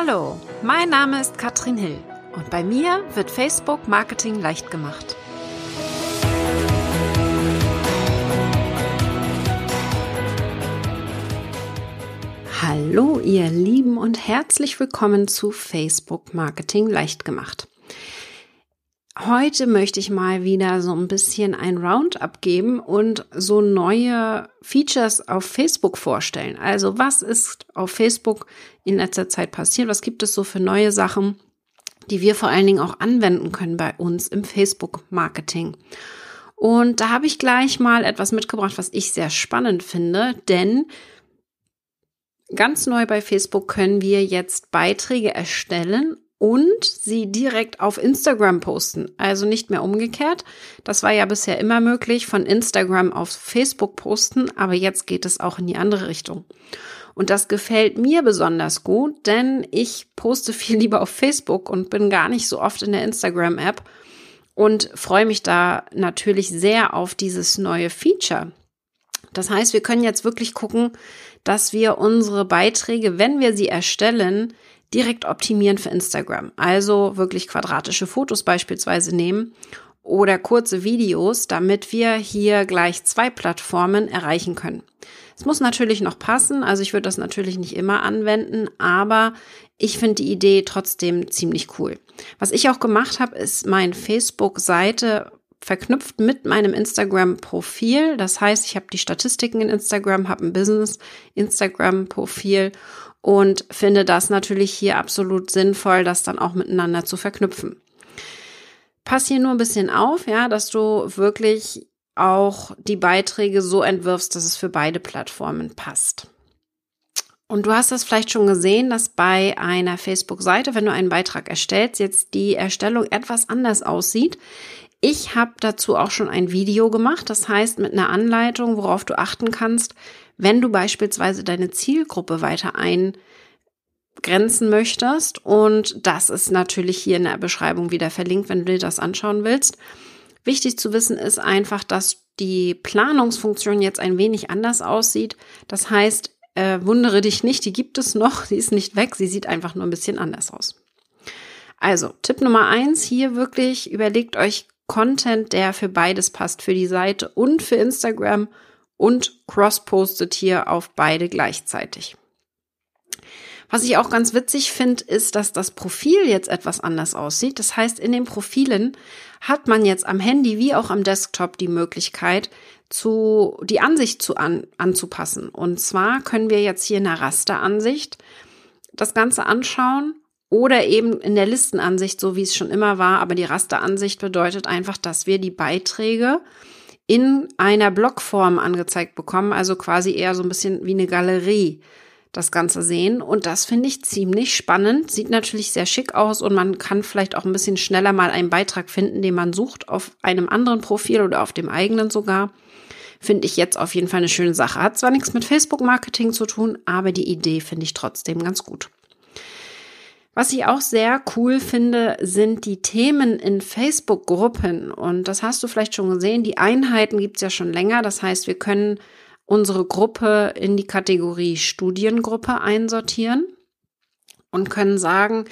Hallo, mein Name ist Katrin Hill und bei mir wird Facebook Marketing leicht gemacht. Hallo ihr Lieben und herzlich willkommen zu Facebook Marketing leicht gemacht. Heute möchte ich mal wieder so ein bisschen ein Roundup geben und so neue Features auf Facebook vorstellen. Also was ist auf Facebook in letzter Zeit passiert? Was gibt es so für neue Sachen, die wir vor allen Dingen auch anwenden können bei uns im Facebook-Marketing? Und da habe ich gleich mal etwas mitgebracht, was ich sehr spannend finde, denn ganz neu bei Facebook können wir jetzt Beiträge erstellen und sie direkt auf Instagram posten. Also nicht mehr umgekehrt. Das war ja bisher immer möglich, von Instagram auf Facebook posten, aber jetzt geht es auch in die andere Richtung. Und das gefällt mir besonders gut, denn ich poste viel lieber auf Facebook und bin gar nicht so oft in der Instagram-App und freue mich da natürlich sehr auf dieses neue Feature. Das heißt, wir können jetzt wirklich gucken, dass wir unsere Beiträge, wenn wir sie erstellen, direkt optimieren für Instagram. Also wirklich quadratische Fotos beispielsweise nehmen oder kurze Videos, damit wir hier gleich zwei Plattformen erreichen können. Es muss natürlich noch passen, also ich würde das natürlich nicht immer anwenden, aber ich finde die Idee trotzdem ziemlich cool. Was ich auch gemacht habe, ist meine Facebook-Seite verknüpft mit meinem Instagram-Profil. Das heißt, ich habe die Statistiken in Instagram, habe ein Business-Instagram-Profil und finde das natürlich hier absolut sinnvoll, das dann auch miteinander zu verknüpfen. Pass hier nur ein bisschen auf, ja, dass du wirklich auch die Beiträge so entwirfst, dass es für beide Plattformen passt. Und du hast das vielleicht schon gesehen, dass bei einer Facebook-Seite, wenn du einen Beitrag erstellst, jetzt die Erstellung etwas anders aussieht. Ich habe dazu auch schon ein Video gemacht, das heißt mit einer Anleitung, worauf du achten kannst, wenn du beispielsweise deine Zielgruppe weiter eingrenzen möchtest. Und das ist natürlich hier in der Beschreibung wieder verlinkt, wenn du dir das anschauen willst. Wichtig zu wissen ist einfach, dass die Planungsfunktion jetzt ein wenig anders aussieht. Das heißt, äh, wundere dich nicht, die gibt es noch, sie ist nicht weg, sie sieht einfach nur ein bisschen anders aus. Also, Tipp Nummer eins, hier wirklich überlegt euch Content, der für beides passt, für die Seite und für Instagram und cross-postet hier auf beide gleichzeitig. Was ich auch ganz witzig finde, ist, dass das Profil jetzt etwas anders aussieht. Das heißt, in den Profilen hat man jetzt am Handy wie auch am Desktop die Möglichkeit, zu, die Ansicht zu an, anzupassen. Und zwar können wir jetzt hier in der Rasteransicht das Ganze anschauen oder eben in der Listenansicht, so wie es schon immer war. Aber die Rasteransicht bedeutet einfach, dass wir die Beiträge in einer Blockform angezeigt bekommen, also quasi eher so ein bisschen wie eine Galerie das Ganze sehen. Und das finde ich ziemlich spannend. Sieht natürlich sehr schick aus und man kann vielleicht auch ein bisschen schneller mal einen Beitrag finden, den man sucht, auf einem anderen Profil oder auf dem eigenen sogar. Finde ich jetzt auf jeden Fall eine schöne Sache. Hat zwar nichts mit Facebook-Marketing zu tun, aber die Idee finde ich trotzdem ganz gut. Was ich auch sehr cool finde, sind die Themen in Facebook-Gruppen. Und das hast du vielleicht schon gesehen. Die Einheiten gibt es ja schon länger. Das heißt, wir können unsere Gruppe in die Kategorie Studiengruppe einsortieren und können sagen,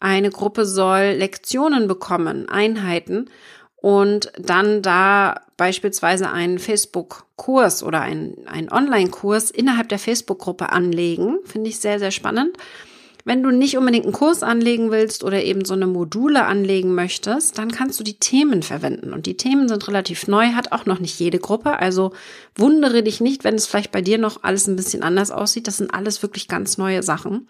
eine Gruppe soll Lektionen bekommen, Einheiten und dann da beispielsweise einen Facebook-Kurs oder einen, einen Online-Kurs innerhalb der Facebook-Gruppe anlegen. Finde ich sehr, sehr spannend. Wenn du nicht unbedingt einen Kurs anlegen willst oder eben so eine Module anlegen möchtest, dann kannst du die Themen verwenden. Und die Themen sind relativ neu, hat auch noch nicht jede Gruppe. Also wundere dich nicht, wenn es vielleicht bei dir noch alles ein bisschen anders aussieht. Das sind alles wirklich ganz neue Sachen.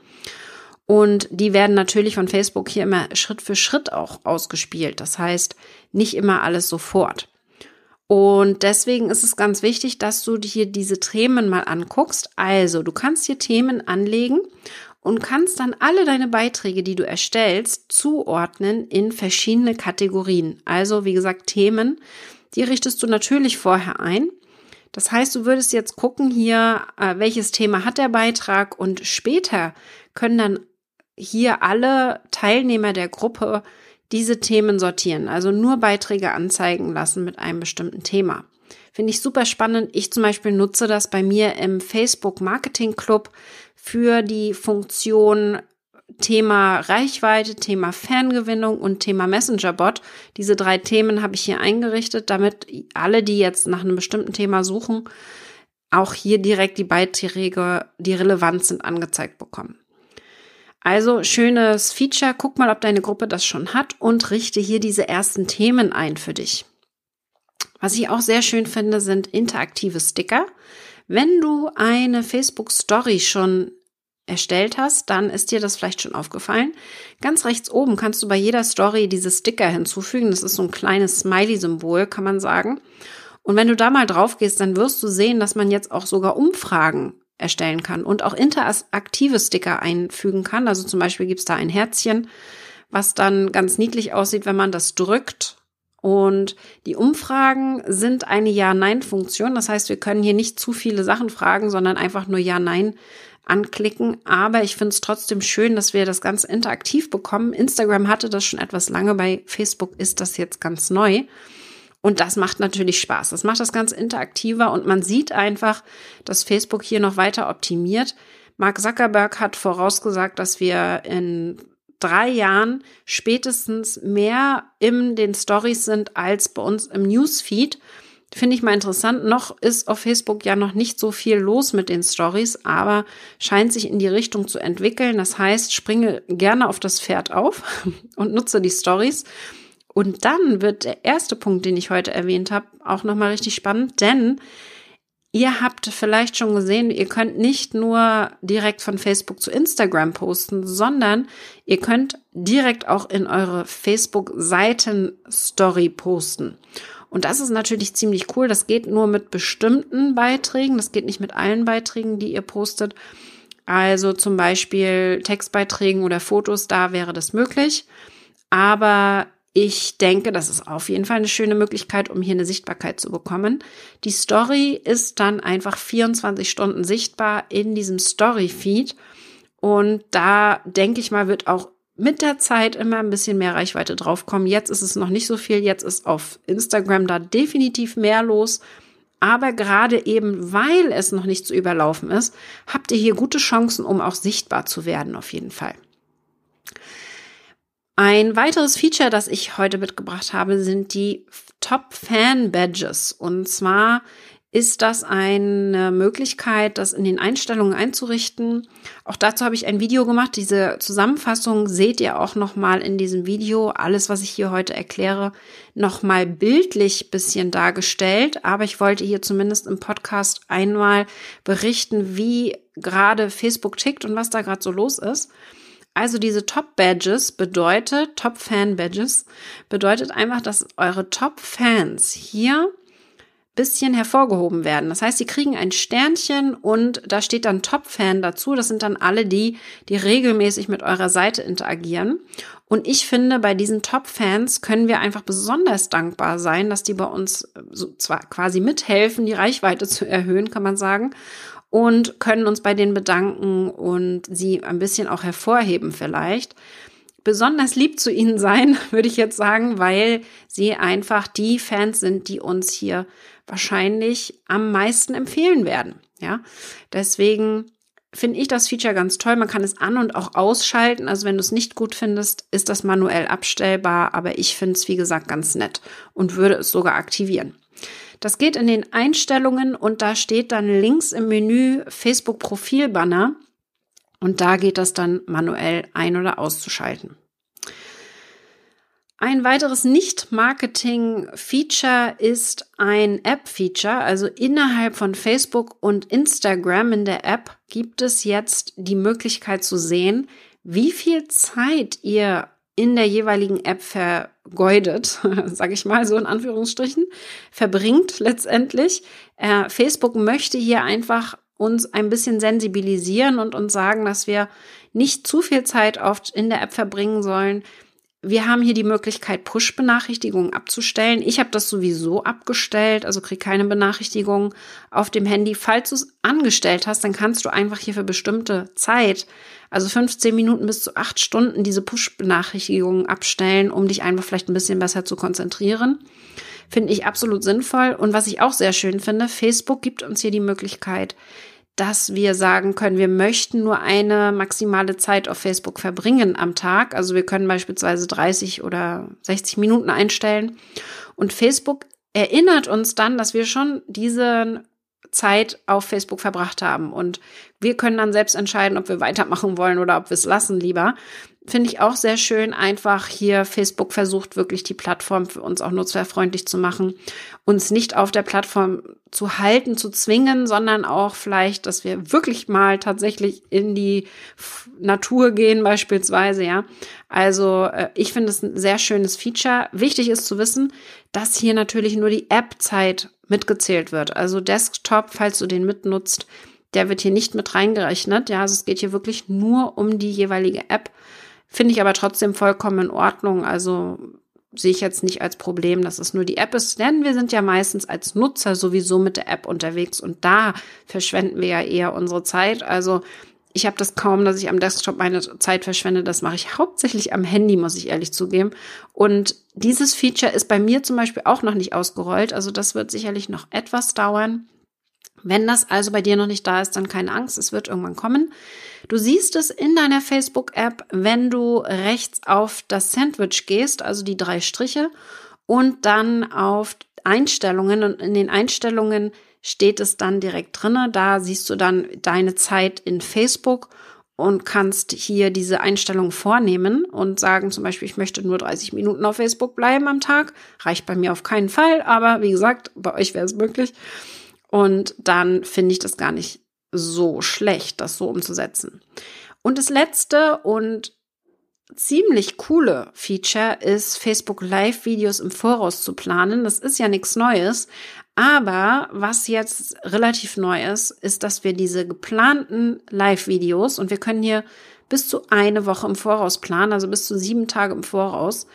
Und die werden natürlich von Facebook hier immer Schritt für Schritt auch ausgespielt. Das heißt, nicht immer alles sofort. Und deswegen ist es ganz wichtig, dass du dir diese Themen mal anguckst. Also, du kannst hier Themen anlegen und kannst dann alle deine Beiträge, die du erstellst, zuordnen in verschiedene Kategorien. Also wie gesagt, Themen, die richtest du natürlich vorher ein. Das heißt, du würdest jetzt gucken hier, äh, welches Thema hat der Beitrag und später können dann hier alle Teilnehmer der Gruppe diese Themen sortieren, also nur Beiträge anzeigen lassen mit einem bestimmten Thema. Finde ich super spannend. Ich zum Beispiel nutze das bei mir im Facebook Marketing Club für die Funktion Thema Reichweite, Thema Fangewinnung und Thema Messengerbot. Diese drei Themen habe ich hier eingerichtet, damit alle, die jetzt nach einem bestimmten Thema suchen, auch hier direkt die Beiträge, die relevant sind, angezeigt bekommen. Also schönes Feature. Guck mal, ob deine Gruppe das schon hat und richte hier diese ersten Themen ein für dich. Was ich auch sehr schön finde, sind interaktive Sticker. Wenn du eine Facebook Story schon erstellt hast, dann ist dir das vielleicht schon aufgefallen. Ganz rechts oben kannst du bei jeder Story diese Sticker hinzufügen. Das ist so ein kleines Smiley-Symbol, kann man sagen. Und wenn du da mal drauf gehst, dann wirst du sehen, dass man jetzt auch sogar Umfragen erstellen kann und auch interaktive Sticker einfügen kann. Also zum Beispiel gibt es da ein Herzchen, was dann ganz niedlich aussieht, wenn man das drückt. Und die Umfragen sind eine Ja-Nein-Funktion. Das heißt, wir können hier nicht zu viele Sachen fragen, sondern einfach nur Ja-Nein anklicken. Aber ich finde es trotzdem schön, dass wir das Ganze interaktiv bekommen. Instagram hatte das schon etwas lange, bei Facebook ist das jetzt ganz neu. Und das macht natürlich Spaß. Das macht das Ganze interaktiver und man sieht einfach, dass Facebook hier noch weiter optimiert. Mark Zuckerberg hat vorausgesagt, dass wir in drei Jahren spätestens mehr in den Stories sind als bei uns im Newsfeed. Finde ich mal interessant. Noch ist auf Facebook ja noch nicht so viel los mit den Stories, aber scheint sich in die Richtung zu entwickeln. Das heißt, springe gerne auf das Pferd auf und nutze die Stories. Und dann wird der erste Punkt, den ich heute erwähnt habe, auch nochmal richtig spannend, denn ihr habt vielleicht schon gesehen, ihr könnt nicht nur direkt von Facebook zu Instagram posten, sondern ihr könnt direkt auch in eure Facebook-Seiten-Story posten. Und das ist natürlich ziemlich cool. Das geht nur mit bestimmten Beiträgen. Das geht nicht mit allen Beiträgen, die ihr postet. Also zum Beispiel Textbeiträgen oder Fotos, da wäre das möglich. Aber ich denke, das ist auf jeden Fall eine schöne Möglichkeit, um hier eine Sichtbarkeit zu bekommen. Die Story ist dann einfach 24 Stunden sichtbar in diesem Story-Feed. Und da denke ich mal, wird auch mit der Zeit immer ein bisschen mehr Reichweite draufkommen. Jetzt ist es noch nicht so viel. Jetzt ist auf Instagram da definitiv mehr los. Aber gerade eben, weil es noch nicht zu überlaufen ist, habt ihr hier gute Chancen, um auch sichtbar zu werden, auf jeden Fall. Ein weiteres Feature, das ich heute mitgebracht habe, sind die Top Fan Badges. Und zwar ist das eine Möglichkeit, das in den Einstellungen einzurichten. Auch dazu habe ich ein Video gemacht. Diese Zusammenfassung seht ihr auch noch mal in diesem Video. Alles, was ich hier heute erkläre, noch mal bildlich bisschen dargestellt. Aber ich wollte hier zumindest im Podcast einmal berichten, wie gerade Facebook tickt und was da gerade so los ist. Also diese Top-Badges bedeutet, Top-Fan-Badges bedeutet einfach, dass eure Top-Fans hier bisschen hervorgehoben werden. Das heißt, sie kriegen ein Sternchen und da steht dann Top-Fan dazu. Das sind dann alle die, die regelmäßig mit eurer Seite interagieren. Und ich finde, bei diesen Top-Fans können wir einfach besonders dankbar sein, dass die bei uns so zwar quasi mithelfen, die Reichweite zu erhöhen, kann man sagen und können uns bei denen bedanken und sie ein bisschen auch hervorheben vielleicht. Besonders lieb zu ihnen sein, würde ich jetzt sagen, weil sie einfach die Fans sind, die uns hier wahrscheinlich am meisten empfehlen werden. Ja, deswegen finde ich das Feature ganz toll. Man kann es an und auch ausschalten. Also wenn du es nicht gut findest, ist das manuell abstellbar. Aber ich finde es, wie gesagt, ganz nett und würde es sogar aktivieren. Das geht in den Einstellungen und da steht dann links im Menü Facebook Profilbanner und da geht das dann manuell ein- oder auszuschalten. Ein weiteres Nicht-Marketing-Feature ist ein App-Feature. Also innerhalb von Facebook und Instagram in der App gibt es jetzt die Möglichkeit zu sehen, wie viel Zeit ihr in der jeweiligen App vergeudet, sage ich mal so in Anführungsstrichen, verbringt letztendlich. Äh, Facebook möchte hier einfach uns ein bisschen sensibilisieren und uns sagen, dass wir nicht zu viel Zeit oft in der App verbringen sollen. Wir haben hier die Möglichkeit, Push-Benachrichtigungen abzustellen. Ich habe das sowieso abgestellt, also krieg keine Benachrichtigungen auf dem Handy. Falls du es angestellt hast, dann kannst du einfach hier für bestimmte Zeit also 15 Minuten bis zu 8 Stunden diese Push-Benachrichtigungen abstellen, um dich einfach vielleicht ein bisschen besser zu konzentrieren. Finde ich absolut sinnvoll. Und was ich auch sehr schön finde, Facebook gibt uns hier die Möglichkeit, dass wir sagen können, wir möchten nur eine maximale Zeit auf Facebook verbringen am Tag. Also wir können beispielsweise 30 oder 60 Minuten einstellen. Und Facebook erinnert uns dann, dass wir schon diese Zeit auf Facebook verbracht haben. Und wir können dann selbst entscheiden, ob wir weitermachen wollen oder ob wir es lassen lieber finde ich auch sehr schön, einfach hier Facebook versucht wirklich die Plattform für uns auch nutzerfreundlich zu machen, uns nicht auf der Plattform zu halten, zu zwingen, sondern auch vielleicht, dass wir wirklich mal tatsächlich in die Natur gehen beispielsweise, ja. Also äh, ich finde es ein sehr schönes Feature. Wichtig ist zu wissen, dass hier natürlich nur die App-Zeit mitgezählt wird. Also Desktop, falls du den mitnutzt, der wird hier nicht mit reingerechnet. Ja, also es geht hier wirklich nur um die jeweilige App. Finde ich aber trotzdem vollkommen in Ordnung. Also sehe ich jetzt nicht als Problem, dass es nur die App ist, denn wir sind ja meistens als Nutzer sowieso mit der App unterwegs und da verschwenden wir ja eher unsere Zeit. Also ich habe das kaum, dass ich am Desktop meine Zeit verschwende. Das mache ich hauptsächlich am Handy, muss ich ehrlich zugeben. Und dieses Feature ist bei mir zum Beispiel auch noch nicht ausgerollt. Also das wird sicherlich noch etwas dauern. Wenn das also bei dir noch nicht da ist, dann keine Angst, es wird irgendwann kommen. Du siehst es in deiner Facebook-App, wenn du rechts auf das Sandwich gehst, also die drei Striche, und dann auf Einstellungen. Und in den Einstellungen steht es dann direkt drinne. Da siehst du dann deine Zeit in Facebook und kannst hier diese Einstellung vornehmen und sagen zum Beispiel, ich möchte nur 30 Minuten auf Facebook bleiben am Tag. Reicht bei mir auf keinen Fall, aber wie gesagt, bei euch wäre es möglich. Und dann finde ich das gar nicht so schlecht, das so umzusetzen. Und das letzte und ziemlich coole Feature ist, Facebook Live-Videos im Voraus zu planen. Das ist ja nichts Neues. Aber was jetzt relativ neu ist, ist, dass wir diese geplanten Live-Videos und wir können hier bis zu eine Woche im Voraus planen, also bis zu sieben Tage im Voraus,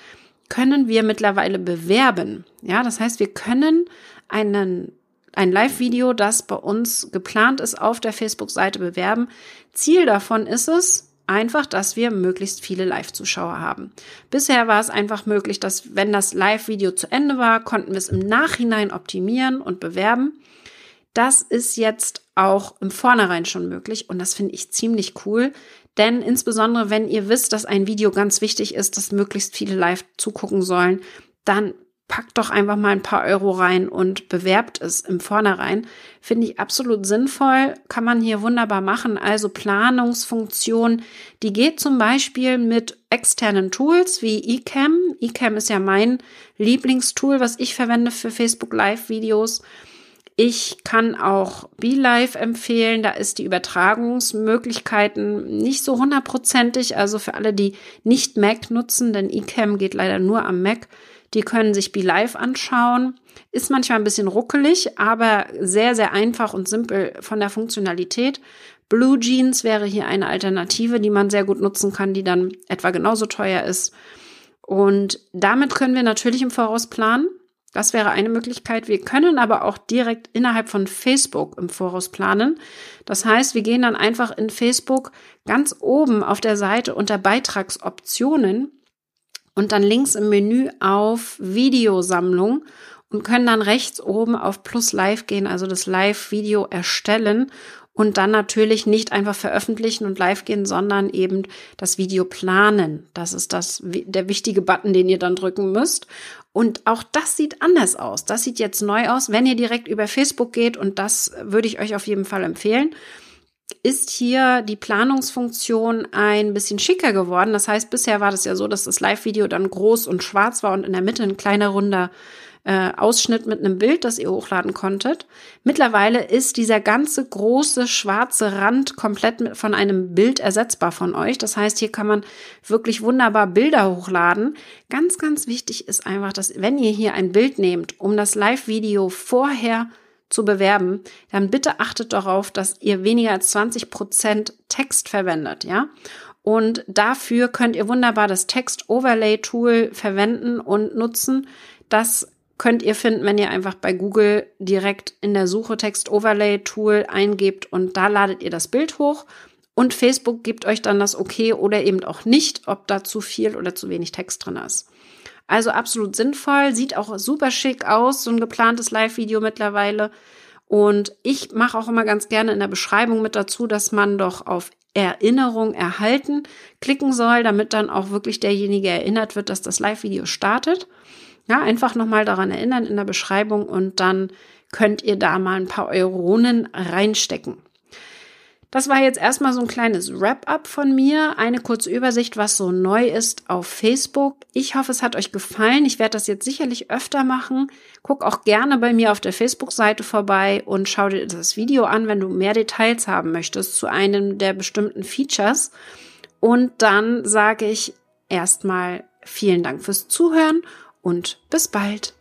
können wir mittlerweile bewerben. Ja, das heißt, wir können einen ein Live-Video, das bei uns geplant ist, auf der Facebook-Seite bewerben. Ziel davon ist es, einfach, dass wir möglichst viele Live-Zuschauer haben. Bisher war es einfach möglich, dass wenn das Live-Video zu Ende war, konnten wir es im Nachhinein optimieren und bewerben. Das ist jetzt auch im Vornherein schon möglich und das finde ich ziemlich cool, denn insbesondere wenn ihr wisst, dass ein Video ganz wichtig ist, dass möglichst viele live zugucken sollen, dann packt doch einfach mal ein paar Euro rein und bewerbt es im Vornherein. Finde ich absolut sinnvoll, kann man hier wunderbar machen. Also Planungsfunktion, die geht zum Beispiel mit externen Tools wie eCam. eCam ist ja mein Lieblingstool, was ich verwende für Facebook Live-Videos. Ich kann auch BeLive empfehlen. Da ist die Übertragungsmöglichkeiten nicht so hundertprozentig. Also für alle, die nicht Mac nutzen, denn eCam geht leider nur am Mac die können sich Be Live anschauen. Ist manchmal ein bisschen ruckelig, aber sehr, sehr einfach und simpel von der Funktionalität. Blue Jeans wäre hier eine Alternative, die man sehr gut nutzen kann, die dann etwa genauso teuer ist. Und damit können wir natürlich im Voraus planen. Das wäre eine Möglichkeit. Wir können aber auch direkt innerhalb von Facebook im Voraus planen. Das heißt, wir gehen dann einfach in Facebook ganz oben auf der Seite unter Beitragsoptionen und dann links im Menü auf Videosammlung und können dann rechts oben auf Plus Live gehen, also das Live-Video erstellen und dann natürlich nicht einfach veröffentlichen und live gehen, sondern eben das Video planen. Das ist das, der wichtige Button, den ihr dann drücken müsst. Und auch das sieht anders aus. Das sieht jetzt neu aus, wenn ihr direkt über Facebook geht und das würde ich euch auf jeden Fall empfehlen ist hier die Planungsfunktion ein bisschen schicker geworden. Das heißt, bisher war das ja so, dass das Live-Video dann groß und schwarz war und in der Mitte ein kleiner runder äh, Ausschnitt mit einem Bild, das ihr hochladen konntet. Mittlerweile ist dieser ganze große schwarze Rand komplett mit, von einem Bild ersetzbar von euch. Das heißt, hier kann man wirklich wunderbar Bilder hochladen. Ganz, ganz wichtig ist einfach, dass wenn ihr hier ein Bild nehmt, um das Live-Video vorher zu bewerben, dann bitte achtet darauf, dass ihr weniger als 20 Prozent Text verwendet, ja. Und dafür könnt ihr wunderbar das Text Overlay Tool verwenden und nutzen. Das könnt ihr finden, wenn ihr einfach bei Google direkt in der Suche Text Overlay Tool eingebt und da ladet ihr das Bild hoch und Facebook gibt euch dann das Okay oder eben auch nicht, ob da zu viel oder zu wenig Text drin ist. Also absolut sinnvoll, sieht auch super schick aus, so ein geplantes Live-Video mittlerweile. Und ich mache auch immer ganz gerne in der Beschreibung mit dazu, dass man doch auf Erinnerung erhalten klicken soll, damit dann auch wirklich derjenige erinnert wird, dass das Live-Video startet. Ja, einfach nochmal daran erinnern in der Beschreibung und dann könnt ihr da mal ein paar Euronen reinstecken. Das war jetzt erstmal so ein kleines Wrap-up von mir, eine kurze Übersicht, was so neu ist auf Facebook. Ich hoffe, es hat euch gefallen. Ich werde das jetzt sicherlich öfter machen. Guck auch gerne bei mir auf der Facebook-Seite vorbei und schau dir das Video an, wenn du mehr Details haben möchtest zu einem der bestimmten Features. Und dann sage ich erstmal vielen Dank fürs Zuhören und bis bald.